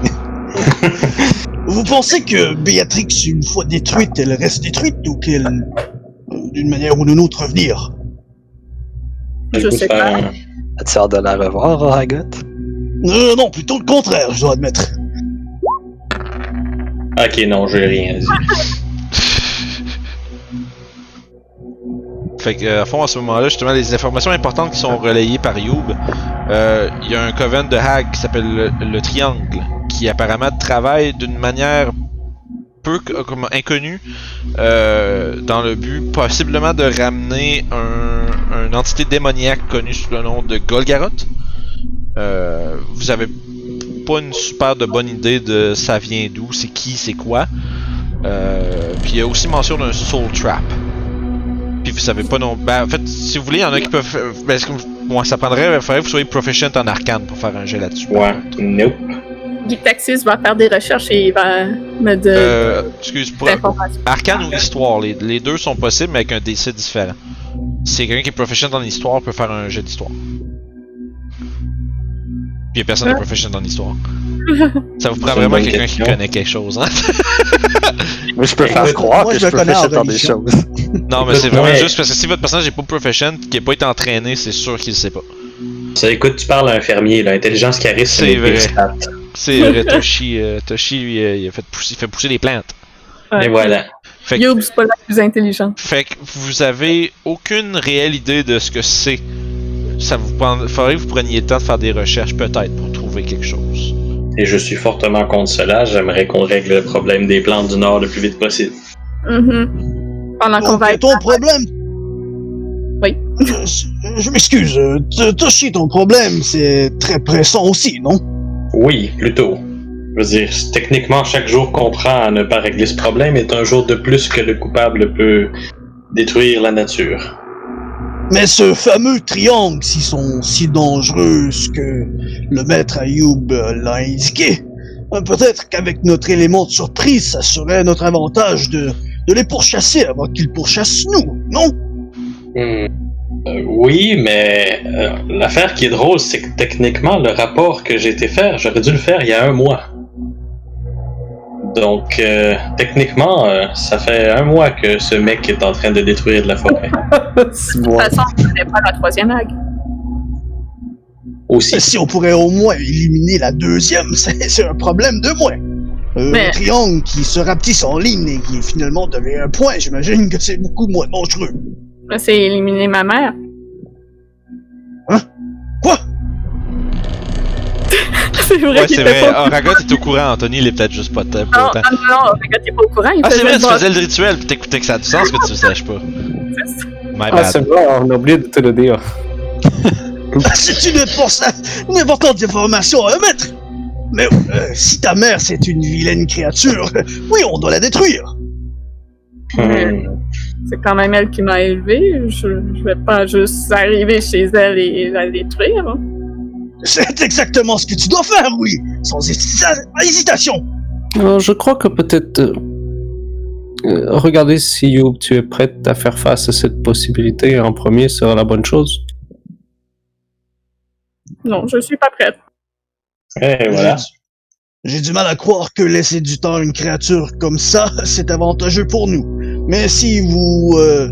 Vous pensez que Béatrix, une fois détruite, elle reste détruite ou qu'elle, euh, d'une manière ou d'une autre, revenir Je sais pas. As-tu hâte de la revoir, Ragot? Euh, non, plutôt le contraire, je dois admettre. Ok, non, j'ai rien dit. Fait euh, à fond, à ce moment-là, justement, les informations importantes qui sont relayées par Youb, euh, il y a un coven de Hag qui s'appelle le, le Triangle, qui apparemment travaille d'une manière peu comme inconnue, euh, dans le but possiblement de ramener un, une entité démoniaque connue sous le nom de Golgaroth. Vous avez pas une super de bonne idée de ça vient d'où, c'est qui, c'est quoi. Puis il y a aussi mention d'un Soul Trap. Puis vous savez pas non. Ben, en fait, si vous voulez, il y en a qui peuvent. faire- Ben, comme- moi, ça prendrait. Il faudrait que vous soyez proficient en arcane pour faire un jet là-dessus. Ouais, nope. Guy Taxis va faire des recherches et il va me donner Euh, excuse, pour, des informations. arcane ou histoire, les, les deux sont possibles, mais avec un DC différent. Si c'est quelqu'un qui est proficient en histoire, peut faire un jet d'histoire. Puis il y a personne qui est proficient en histoire. Ça vous prend vraiment quelqu'un qui connaît quelque chose, hein? Mais je peux faire croire moi, que je je faire dans des choses. Non, mais c'est vraiment ouais. juste parce que si votre personnage est pas proficient, qui est pas été entraîné, c'est sûr qu'il le sait pas. Ça, écoute, tu parles à un fermier, là. Intelligence, charisme, C'est vrai. C'est vrai, Toshi, euh, Toshi lui, euh, il, a fait pousser, il fait pousser des plantes. Et voilà. Fait que, Youb, c'est pas la plus intelligente. fait que vous avez aucune réelle idée de ce que c'est. Ça vous prend, faudrait que vous preniez le temps de faire des recherches peut-être pour trouver quelque chose. Et je suis fortement contre cela. J'aimerais qu'on règle le problème des plantes du Nord le plus vite possible. Mhm. Pendant qu'on va être. ton problème? Oui. Je, je m'excuse, euh, Toshi, ton problème, c'est très pressant aussi, non? Oui, plutôt. Je veux dire, techniquement, chaque jour qu'on prend à ne pas régler ce problème est un jour de plus que le coupable peut détruire la nature. Mais ce fameux triangle, s'ils sont si dangereux que le maître Ayoub l'a indiqué, euh, peut-être qu'avec notre élément de surprise, ça serait notre avantage de, de les pourchasser avant qu'ils pourchassent nous, non? Hmm. Euh, oui, mais euh, l'affaire qui est drôle, c'est que techniquement, le rapport que j'ai été faire, j'aurais dû le faire il y a un mois. Donc, euh, techniquement, euh, ça fait un mois que ce mec est en train de détruire de la forêt. Six De mois. toute façon, ce n'est pas la troisième vague. Aussi. Si on pourrait au moins éliminer la deuxième, c'est c'est un problème de moins. Euh, Mais- Un triangle qui se rapetisse en ligne et qui finalement devient un point, j'imagine que c'est beaucoup moins dangereux. Là, c'est éliminer ma mère. C'est vrai Ouais, qu'il c'est était vrai. pas Ah, est au courant, Anthony, il est peut-être juste pas, pas Non, non, pas au courant. Il Ah, c'est vrai, tu faisais le rituel pis t'écoutais que ça a du sens que tu le saches pas. My Ah, c'est vrai, on a oublié de te le dire. C'est une, importance- une importante information à mettre. Mais euh, si ta mère c'est une vilaine créature, oui, on doit la détruire. Hmm. C'est quand même elle qui m'a élevé. Je, je vais pas juste arriver chez elle et la détruire. hein. C'est exactement ce que tu dois faire, oui, sans hésita- hésitation. Alors, je crois que peut-être. euh, euh, regarder si Youb, tu es prête à faire face à cette possibilité en premier sera la bonne chose. Non, je suis pas prête. Et voilà. J'ai du mal à croire que laisser du temps à une créature comme ça, c'est avantageux pour nous. Mais si vous, euh,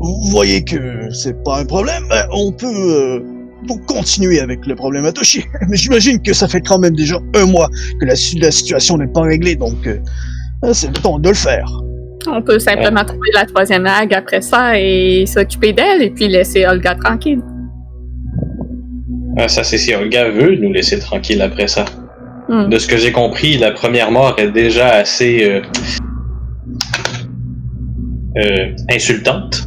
vous voyez que c'est pas un problème, ben, on peut euh, donc continuer avec le problème à. Mais j'imagine que ça fait quand même déjà un mois que la, la situation n'est pas réglée, donc euh, c'est le temps de le faire. On peut simplement trouver la troisième vague après ça et s'occuper d'elle et puis laisser Olga tranquille. Ah, Ça, c'est si Olga veut nous laisser tranquille après ça. Hmm. De ce que j'ai compris, la première mort est déjà assez euh, euh, insultante.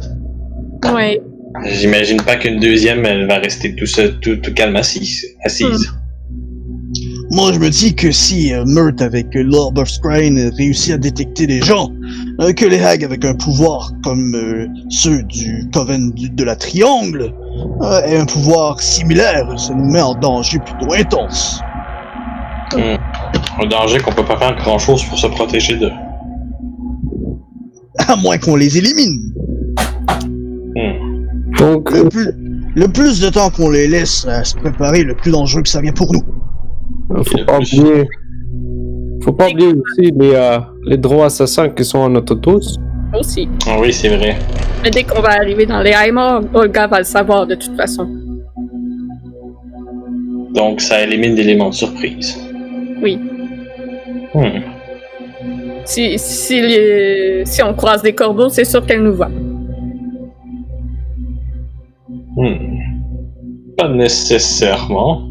Oui. J'imagine pas qu'une deuxième, elle va rester tout, seul, tout, tout calme assise. assise. Moi, je me dis que si euh, Murt avec euh, l'Orb of Scrying réussit à détecter des gens, euh, que les hags avec un pouvoir comme euh, ceux du Coven du- de la Triangle aient un pouvoir similaire, ça nous met en danger plutôt intense. Un danger qu'on peut pas faire grand chose pour se protéger de. À moins qu'on les élimine. Donc, Le plus, le plus de temps qu'on les laisse à se préparer, le plus dangereux que ça vient pour nous. euh, faut pas plus- oublier. Faut pas oublier aussi les, euh, les droits assassins qui sont en notre tous. Aussi. Ah oui, c'est vrai. Mais dès qu'on va arriver dans les Haimar, Olga va le savoir de toute façon. Donc ça élimine l'élément de surprise. Oui. Hmm. Si, si, les- si on croise des corbeaux, c'est sûr qu'elle nous voit. Hmm. Pas nécessairement.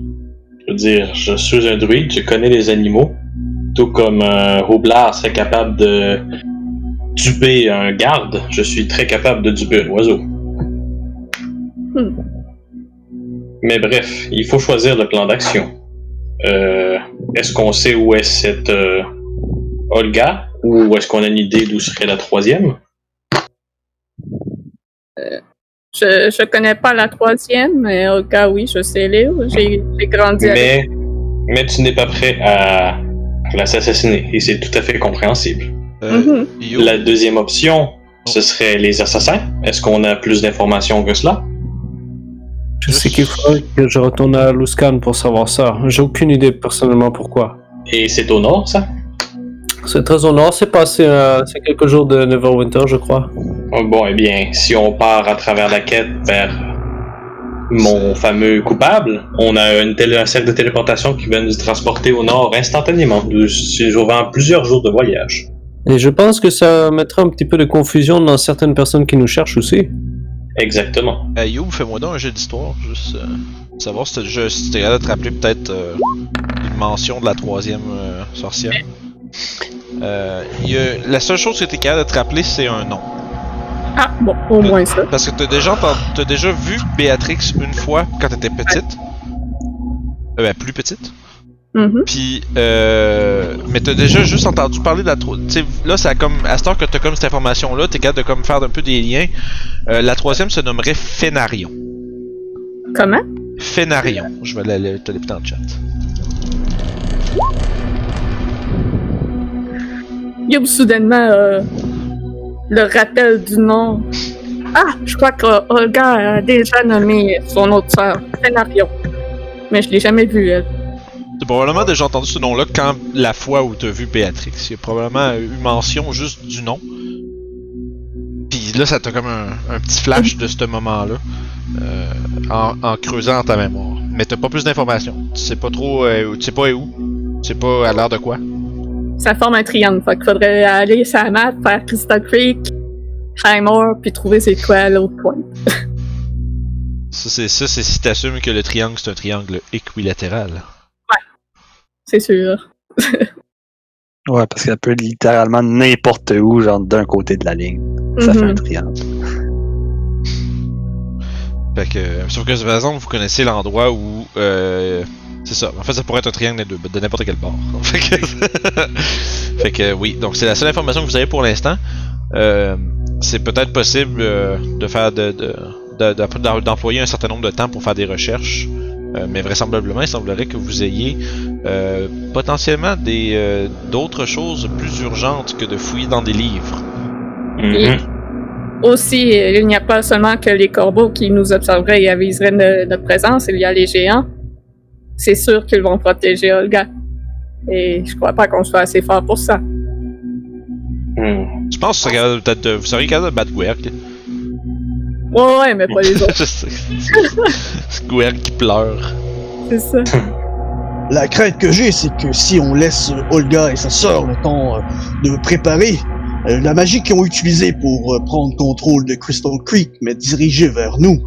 Je veux dire, je suis un druide, je connais les animaux. Tout comme un roublard serait capable de duper un garde, je suis très capable de duper un oiseau. Hmm. Mais bref, il faut choisir le plan d'action. Euh, est-ce qu'on sait où est cette euh, Olga? Ou est-ce qu'on a une idée d'où serait la troisième? Je, je connais pas la troisième, mais au cas oui, je sais lire. J'ai j'ai grandi avec. Mais, mais tu n'es pas prêt à l'assassiner et c'est tout à fait compréhensible. Euh, Mhm. La deuxième option, ce serait les assassins. Est-ce qu'on a plus d'informations que cela? Je sais qu'il faudrait que je retourne à Luskan pour savoir ça. J'ai aucune idée personnellement pourquoi. Et c'est au nord, ça? C'est très au nord, c'est passé euh, c'est quelques jours de Neverwinter, je crois. Oh, Bon, eh bien, si on part à travers la quête vers mon fameux coupable, on a une télé- un cercle de téléportation qui va nous transporter au nord instantanément, de- durant plusieurs jours de voyage. Et je pense que ça mettra un petit peu de confusion dans certaines personnes qui nous cherchent aussi. Exactement. euh, Yo, fais-moi donc un jeu d'histoire, juste euh, savoir si déjà- si t'es capable de te rappeler peut-être euh, une mention de la troisième euh, sorcière. Euh, y a- la seule chose que t'es capable de te rappeler, c'est un nom. Ah, bon, au moins ça. Parce que t'as déjà, entendu- t'as déjà vu Béatrix une fois quand t'étais petite. Euh, ben, plus petite. Mhm. Puis, euh, mais t'as déjà juste entendu parler de la troisième. Tu là, ça comme. À ce temps que t'as comme cette information-là, t'es capable de comme faire un peu des liens. Euh, la troisième se nommerait Fénarion. Comment? Fénarion. Je vais la- la- te l'écouter en chat. Youb, soudainement, euh, le rappel du nom. Ah, je crois que Olga a déjà nommé son autre sœur, Fénarion. Mais je l'ai jamais vue, elle. T'as probablement déjà entendu ce nom-là quand la fois où t'as vu Béatrix. Il y a probablement eu mention juste du nom. Puis là, ça t'a comme un, petit flash de ce moment-là. euh, en, creusant ta mémoire. Mais t'as pas plus d'informations. Tu sais pas trop. euh, tu sais pas où. Tu sais pas à l'heure de quoi. Ça forme un triangle, fait qu'il faudrait aller sur la map, faire Crystal Creek, Highmore, puis trouver c'est quoi à l'autre point. Ça, c'est ça, c'est si t'assumes que le triangle, c'est un triangle équilatéral. C'est sûr. Ouais, parce qu'elle peut littéralement n'importe où, genre d'un côté de la ligne. Ça fait Mhm. un triangle. Fait que, euh, sauf que par exemple, vous connaissez l'endroit où, euh, c'est ça. En fait, ça pourrait être un triangle des deux, de n'importe quel bord. fait que, fait que, oui. Donc, c'est la seule information que vous avez pour l'instant. Euh, c'est peut-être possible euh, de faire de, de, de- de- d'employer un certain nombre de temps pour faire des recherches. Euh, mais vraisemblablement, il semblerait que vous ayez euh, potentiellement des euh, d'autres choses plus urgentes que de fouiller dans des livres. Mhm. Aussi, il n'y a pas seulement que les corbeaux qui nous observeraient et aviseraient de notre présence, il y a les géants. C'est sûr qu'ils vont protéger Olga. Et je crois pas qu'on soit assez fort pour ça. Mhm. Je pense que vous seriez capable de- peut-être de- vous seriez capable de battre Gwerk. Ouais, ouais, mais pas les autres, Je sais. C'est Gwerk qui pleure. c'est ça. La crainte que j'ai, c'est que si on laisse Olga et sa sœur le temps euh, de préparer, euh, la magie qu'ils ont utilisée pour euh, prendre contrôle de Crystal Creek, mais dirigée vers nous,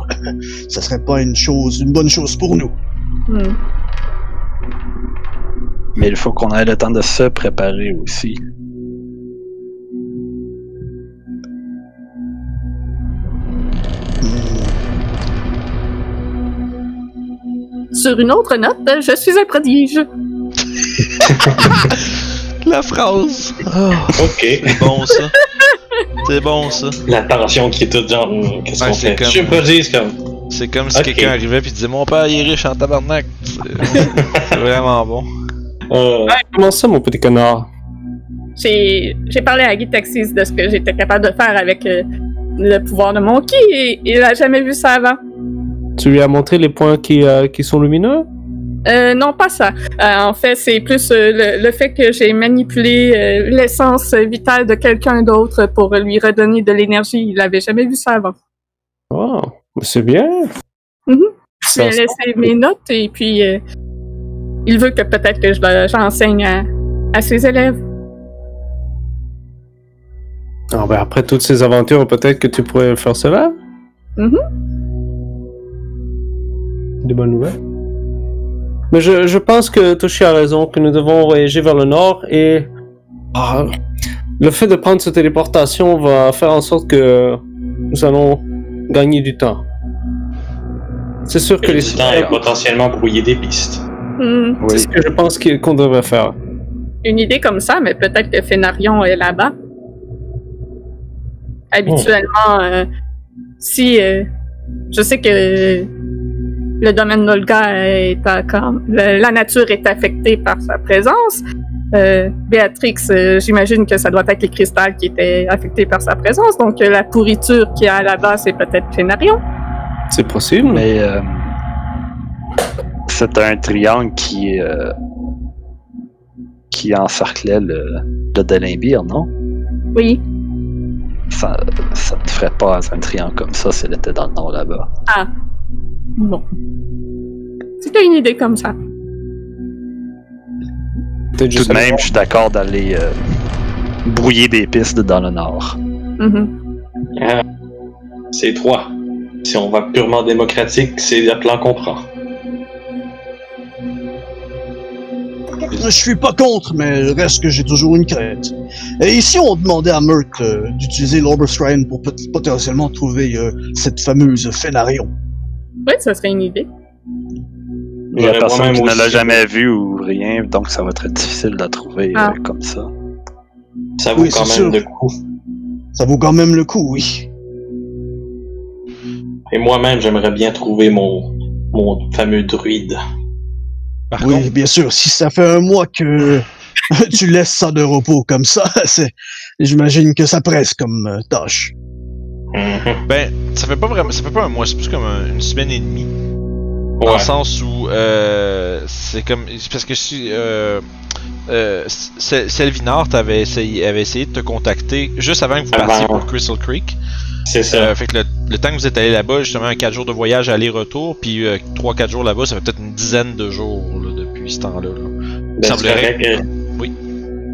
ça serait pas une chose, une bonne chose pour nous. Mais il faut qu'on ait le temps de se préparer aussi. Sur une autre note, je suis un prodige. La phrase. Ah, Ok. c'est bon ça. C'est bon ça. La tension qui est toute genre, qu'est-ce Ouais, qu'on c'est fait? comme- Je suis pas dit, comme. C'est comme si quelqu'un arrivait puis disait Mon père il est riche en tabarnak. C'est vraiment bon. Euh, Comment ça, mon petit connard? J'ai j'ai parlé à Guy Taxis de ce que j'étais capable de faire avec euh, le pouvoir de mon ki et il a jamais vu ça avant. Tu lui as montré les points qui, euh, qui sont lumineux? Euh, non, pas ça. Euh, en fait, c'est plus euh, le, le fait que j'ai manipulé euh, l'essence vitale de quelqu'un d'autre pour lui redonner de l'énergie. Il avait jamais vu ça avant. Oh, c'est bien. Je Ça ai se- laissé mes notes et puis euh, il veut que peut-être que je j'enseigne à, à ses élèves. Ah, ben, après toutes ces aventures, peut-être que tu pourrais faire cela. Mhm. Des bonnes nouvelles. Mais je, je pense que Toshi a raison, que nous devons voyager vers le nord et ah, le fait de prendre cette téléportation va faire en sorte que nous allons gagner du temps. C'est sûr que Le les est potentiellement brouiller des pistes. Hmm, C'est ce que je pense qu'on devrait faire. Une idée comme ça, mais peut-être que Fénarion est là-bas. Habituellement, euh, si euh, je sais que le domaine d'Olga est à, quand le- la nature est affectée par sa présence. Euh, Béatrix, euh, j'imagine que ça doit être les cristals qui étaient affectés par sa présence. Donc euh, la pourriture qu'il y a là-bas, c'est peut-être Fénarion. C'est possible. Mais euh, c'est un triangle qui euh, qui encerclait le, le Delimbir, non? Oui. Ça, ça ne ferait pas un triangle comme ça s'il était dans le nord là-bas. Bon. C'était une idée comme ça. Tout de même, je suis d'accord d'aller euh, brouiller des pistes dans le nord. Mhm. Ah, c'est trois. Si on va purement démocratique, c'est le plan qu'on prend. Je suis pas contre, mais reste que j'ai toujours une crainte. Et ici, on demandait à Mert euh, d'utiliser l'Orbestrine pour pot- potentiellement trouver euh, cette fameuse Fénarion. Oui, ça serait une idée. Il y a personne qui ne l'a jamais vu ou rien, donc ça va être difficile de la trouver Ah. euh, comme ça. Ça vaut Oui, quand même sûr. le coup. Ça vaut quand même le coup, oui. Et moi-même, j'aimerais bien trouver mon, mon fameux druide. Par oui, contre, bien sûr. Si ça fait un mois que tu laisses ça de repos comme ça, c'est, j'imagine que ça presse comme euh, tâche. Mhm. ben, ça fait pas vraiment, ça fait pas un mois, c'est plus comme un- une semaine et demie. Dans le sens où euh, c'est comme c'est parce que si euh, euh, t'avait essayé, avait essayé de te contacter juste avant que vous partiez pour Crystal Creek. C'est ça. Euh, fait que le, le temps que vous êtes allé là-bas, justement, un 4 jours de voyage aller-retour, puis 3-4 jours là-bas, ça fait peut-être une dizaine de jours là, depuis ce temps-là. là. Ben, semblerait- euh, Oui.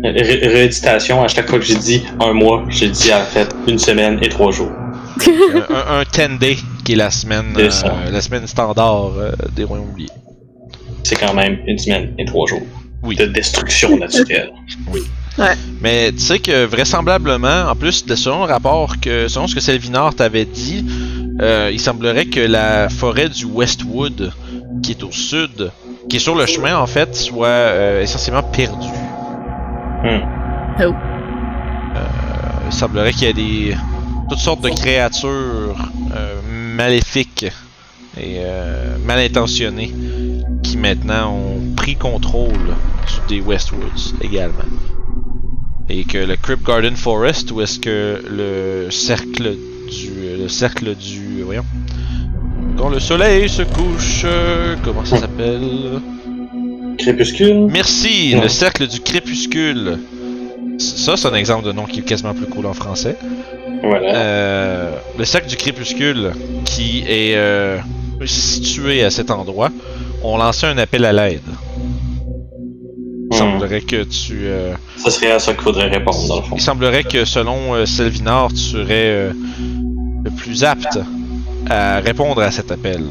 ré- Rééditation, à chaque fois que j'ai dit un mois, j'ai dit en fait une semaine et trois jours. un, un 10 day qui est la semaine, euh, la semaine standard euh, des Royaumes oubliés. C'est quand même une semaine et trois jours Oui. de destruction naturelle. Mais tu sais que vraisemblablement, en plus de selon le rapport que selon ce que Selvinar t'avait dit, euh, il semblerait que la forêt du Westwood, qui est au sud, qui est sur le chemin en fait, soit euh, essentiellement perdue. Hmm. Oh. il semblerait qu'il y ait des toutes sortes de créatures euh, maléfiques et euh, mal intentionnées qui maintenant ont pris contrôle des Westwoods également. Et que le Crypt Garden Forest, où est-ce que le cercle du le cercle du voyons quand le soleil se couche, euh, comment ça s'appelle? Crépuscule? Merci, Non. le cercle du crépuscule. Ça, c'est un exemple de nom qui est quasiment plus cool en français. Voilà. Euh, le cercle du crépuscule, qui est euh, situé à cet endroit, ont lancé un appel à l'aide. Il Hmm. semblerait que tu. euh, Ça serait à ça qu'il faudrait répondre, dans le fond. il semblerait que selon euh, Selvinar, tu serais euh, le plus apte à répondre à cet appel.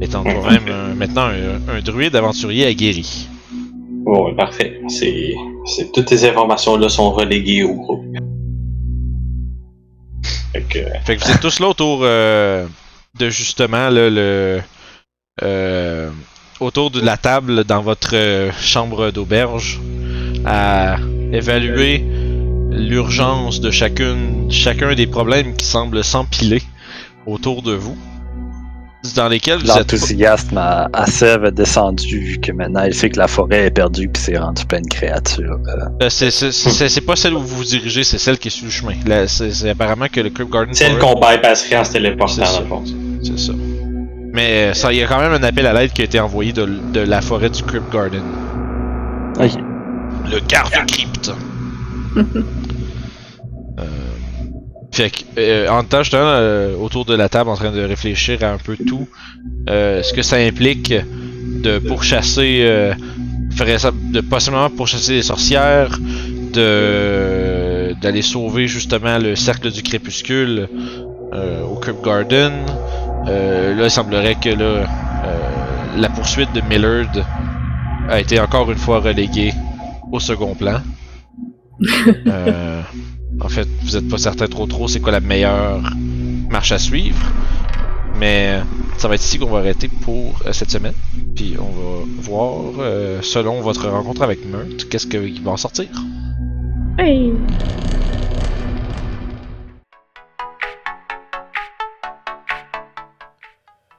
Étant toi-même euh, maintenant un, un druide aventurier aguerri. Bon, parfait. C'est, c'est, toutes ces informations-là sont reléguées au groupe. Fait que, Fait que vous êtes tous là autour euh, de justement là, le euh, autour de la table dans votre euh, chambre d'auberge à évaluer l'urgence de chacune chacun des problèmes qui semblent s'empiler autour de vous. Dans lesquels vous êtes L'enthousiasme à, à Sève est descendu vu que maintenant il sait que la forêt est perdue puis c'est rendu plein de créatures. euh. Euh, c'est- c'est- c'est c'est pas celle où vous vous dirigez, c'est celle qui est sur le chemin. Là, C'est c'est apparemment que le Crypt Garden celle Forest- qu'on bypasserait en se téléportant, C'est ça. Mais euh, ça, il y a quand même un appel à l'aide qui a été envoyé de, de la forêt du Crypt Garden. Le garde crypte. Euh, fait que, euh, en temps, justement, euh, autour de la table, en train de réfléchir à un peu tout, euh, ce que ça implique de pourchasser euh, de possiblement pourchasser les sorcières, de d'aller sauver justement le cercle du crépuscule euh, au Crypt Garden. Euh, là, il semblerait que là, euh, la poursuite de Millard a été encore une fois reléguée au second plan. Euh, en fait, vous êtes pas certain trop trop c'est quoi la meilleure marche à suivre. Mais ça va être ici qu'on va arrêter pour euh, cette semaine. Puis on va voir, euh, selon votre rencontre avec Meurthe, qu'est-ce qu'il va en sortir. Hey!